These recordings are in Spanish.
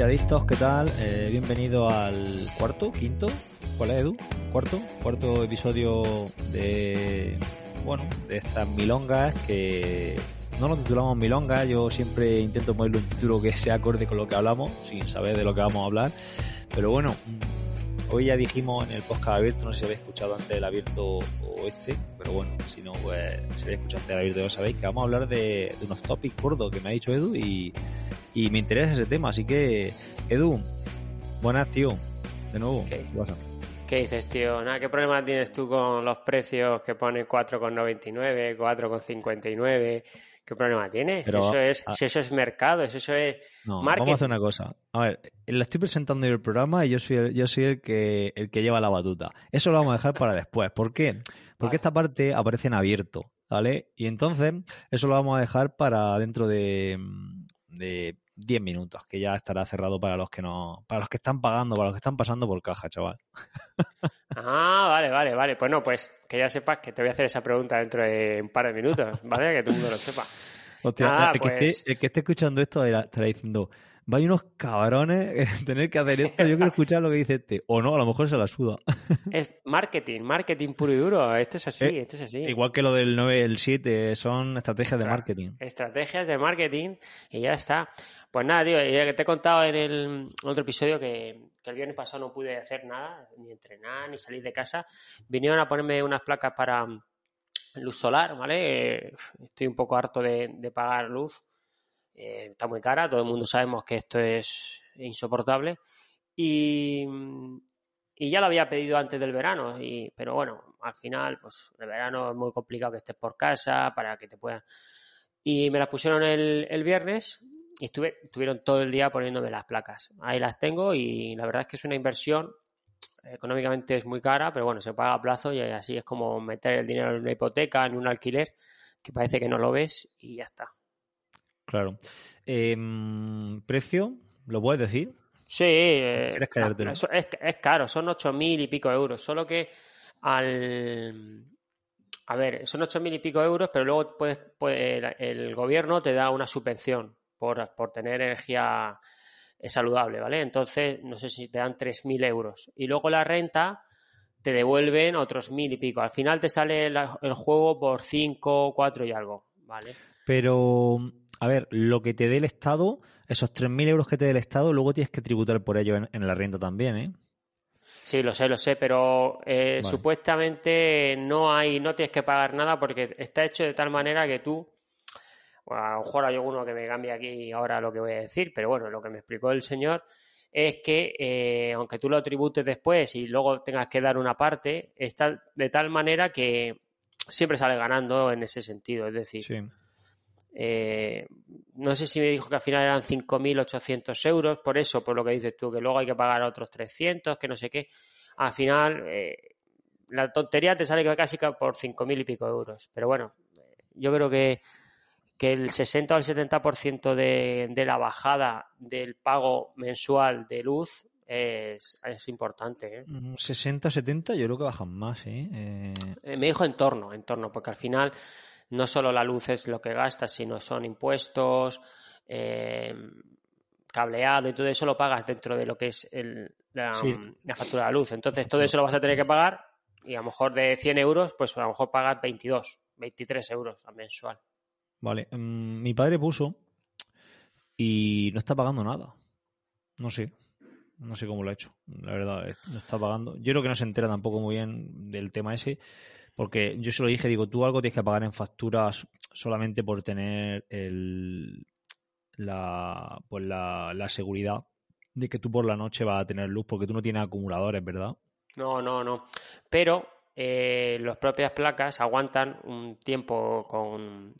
Triadictos, ¿qué tal? Eh, bienvenido al cuarto, quinto, ¿cuál es Edu? Cuarto, cuarto episodio de, bueno, de estas milongas que no lo titulamos milongas, yo siempre intento ponerle un título que sea acorde con lo que hablamos, sin saber de lo que vamos a hablar, pero bueno, hoy ya dijimos en el podcast abierto, no sé si habéis escuchado antes el abierto o este, pero bueno, si no, pues si habéis escuchado antes el abierto ya sabéis que vamos a hablar de, de unos topics gordos que me ha dicho Edu y, y me interesa ese tema, así que Edu, buenas tío, de nuevo. ¿Qué? ¿qué pasa? ¿Qué dices, tío? Nada, ¿qué problema tienes tú con los precios que pone 4,99, 4,59? ¿Qué problema tienes? Pero, eso es, ah. si eso es mercado, si eso es No, marketing. vamos a hacer una cosa. A ver, le estoy presentando yo el programa y yo soy el, yo soy el que el que lleva la batuta. Eso lo vamos a dejar para después. ¿Por qué? Porque Vale. esta parte aparece en abierto, ¿vale? Y entonces eso lo vamos a dejar para dentro de, de 10 minutos, que ya estará cerrado para los que no, para los que están pagando, para los que están pasando por caja, chaval. Ah, vale, vale, vale. Pues no, pues que ya sepas que te voy a hacer esa pregunta dentro de un par de minutos, ¿vale? Que todo el mundo lo sepa. Hostia, Nada, el, que pues- esté, el que esté escuchando esto estará diciendo, vaya unos cabrones eh, tener que hacer esto, yo quiero escuchar lo que dice este. O no, a lo mejor se la suda. Es marketing, marketing puro y duro. Esto es así, Eh, esto es así. Igual que lo del 9 y el 7, son estrategias de marketing. Estrategias de marketing y ya está. Pues nada, tío, ya que te he contado en el otro episodio que, que el viernes pasado no pude hacer nada, ni entrenar, ni salir de casa. Vinieron a ponerme unas placas para luz solar, ¿vale? Eh, Estoy un poco harto de, de pagar luz. Eh, está muy cara, todo el mundo sabemos que esto es insoportable. Y, y ya lo había pedido antes del verano, y, pero bueno, al final, pues el verano es muy complicado que estés por casa para que te puedan y me las pusieron el, el viernes y estuve, estuvieron todo el día poniéndome las placas. Ahí las tengo y la verdad es que es una inversión. Económicamente es muy cara, pero bueno, se paga a plazo y así es como meter el dinero en una hipoteca, en un alquiler, que parece que no lo ves y ya está. Claro. Em, ¿Precio? ¿Lo puedes decir? Sí, eh, es, es caro, son ocho mil y pico euros, solo que al... A ver, son ocho mil y pico euros, pero luego puedes, puede- el, el gobierno te da una subvención por, por tener energía eh, saludable, ¿vale? Entonces, no sé si te dan tres mil euros. Y luego la renta te devuelven otros mil y pico. Al final te sale la- el juego por cinco, cuatro y algo, ¿vale? Pero, a ver, lo que te dé el Estado, esos 3.000 euros que te dé el Estado, luego tienes que tributar por ello en, en la renta también, ¿eh? Sí, lo sé, lo sé, pero eh, Vale. supuestamente no hay, no tienes que pagar nada porque está hecho de tal manera que tú, bueno, a lo mejor hay alguno que me cambie aquí ahora lo que voy a decir, pero bueno, lo que me explicó el señor es que eh, aunque tú lo tributes después y luego tengas que dar una parte, está de tal manera que siempre sale ganando en ese sentido, es decir, Sí. Eh, no sé si me dijo que al final eran 5.800 euros, por eso, por lo que dices tú, que luego hay que pagar otros 300, que no sé qué. Al final, eh, la tontería te sale casi por 5.000 y pico euros. Pero bueno, yo creo que, que el 60 o el 70% de, de la bajada del pago mensual de luz es, es importante. ¿eh? Mm, 60, 70, yo creo que bajan más. Eh, Eh, Me dijo en torno, en torno, porque al final no solo la luz es lo que gastas, sino son impuestos, eh, cableado y todo eso lo pagas dentro de lo que es el- la, Sí. la factura de la luz. Entonces todo eso lo vas a tener que pagar y a lo mejor de 100 euros, pues a lo mejor pagas 22, 23 euros a mensual. Vale, mm, mi padre puso y no está pagando nada. No sé, no sé cómo lo ha hecho. La verdad, es- no está pagando. Yo creo que no se entera tampoco muy bien del tema ese, porque yo se lo dije, digo, tú algo tienes que pagar en facturas solamente por tener el, la, pues la, la seguridad de que tú por la noche vas a tener luz porque tú no tienes acumuladores, ¿verdad? No, no, no. Pero eh, las propias placas aguantan un tiempo con,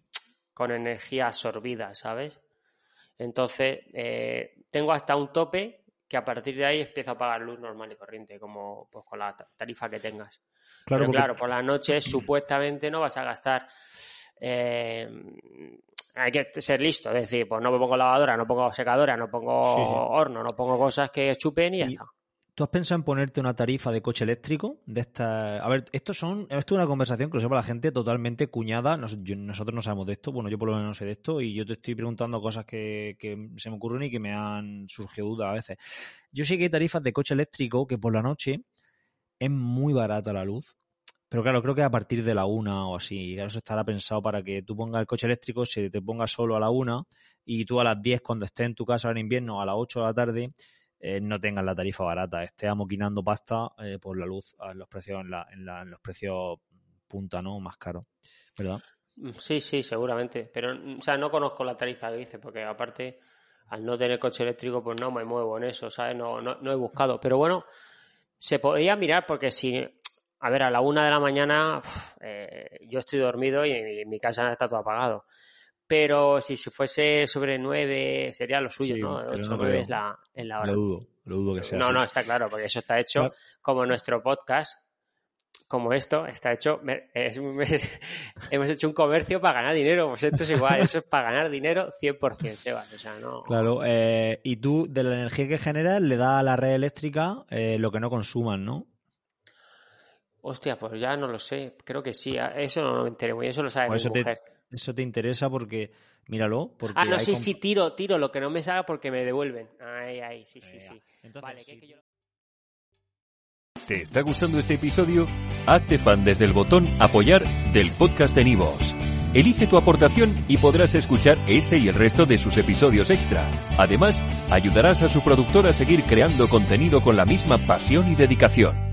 con energía absorbida, ¿sabes? Entonces, eh, tengo hasta un tope que a partir de ahí empiezo a pagar luz normal y corriente, como pues con la tarifa que tengas. Claro, Pero porque- claro, por la noche supuestamente no vas a gastar. eh, hay que ser listo, es decir, pues no me pongo lavadora, no pongo secadora, no pongo Sí, sí. horno, no pongo cosas que chupen y ya Y- está. ¿Tú has pensado en ponerte una tarifa de coche eléctrico? De esta... A ver, esto son, esto es una conversación que lo sepa la gente totalmente cuñada. Nosotros no sabemos de esto. Bueno, yo por lo menos no sé de esto y yo te estoy preguntando cosas que, que se me ocurren y que me han surgido dudas a veces. Yo sé que hay tarifas de coche eléctrico que por la noche es muy barata la luz. Pero claro, creo que a partir de la una o así. Claro, eso estará pensado para que tú pongas el coche eléctrico, se te ponga solo a la una y tú a las 10 cuando estés en tu casa en invierno, a las 8 de la tarde, eh, no tengas la tarifa barata, estés amoquinando pasta eh, por la luz los precios en, la, en, la- en los precios punta, ¿no? Más caros, ¿verdad? Mm, Sí, sí, seguramente. Pero, mm, o sea, no conozco la tarifa que dice, porque aparte, al no tener coche eléctrico, pues no me muevo en eso, ¿sabes? No, no, no he buscado. Pero bueno, se podría mirar porque si, a ver, a la una de la mañana eh, yo estoy dormido y mi, mi casa está todo apagado. Pero si se fuese sobre nueve, sería lo suyo, Sí, ¿no? pero Ocho no o nueve creo. es la, hora. Lo dudo, lo dudo que sea No, así. no, está claro, porque eso está hecho como nuestro podcast, como esto, está hecho. es hemos hecho un comercio para ganar dinero, pues esto es igual, eso es para ganar dinero 100%, Sebas. O sea, no. Claro, eh, y tú de la energía que generas le das a la red eléctrica eh, lo que no consuman, ¿no? Hostia, pues ya no lo sé, creo que sí, eso no me enteré muy eso lo sabe Por mi te, mujer. Eso te interesa porque, míralo, porque Ah, no, sí, sí, tiro, tiro lo que no me salga porque me devuelven. Ay, ay, sí, sí, sí. entonces Vale, que sí. es que yo- ¿Te está gustando este episodio? Hazte fan desde el botón Apoyar del podcast de Nivos. Elige tu aportación y podrás escuchar este y el resto de sus episodios extra. Además, ayudarás a su productor a seguir creando contenido con la misma pasión y dedicación.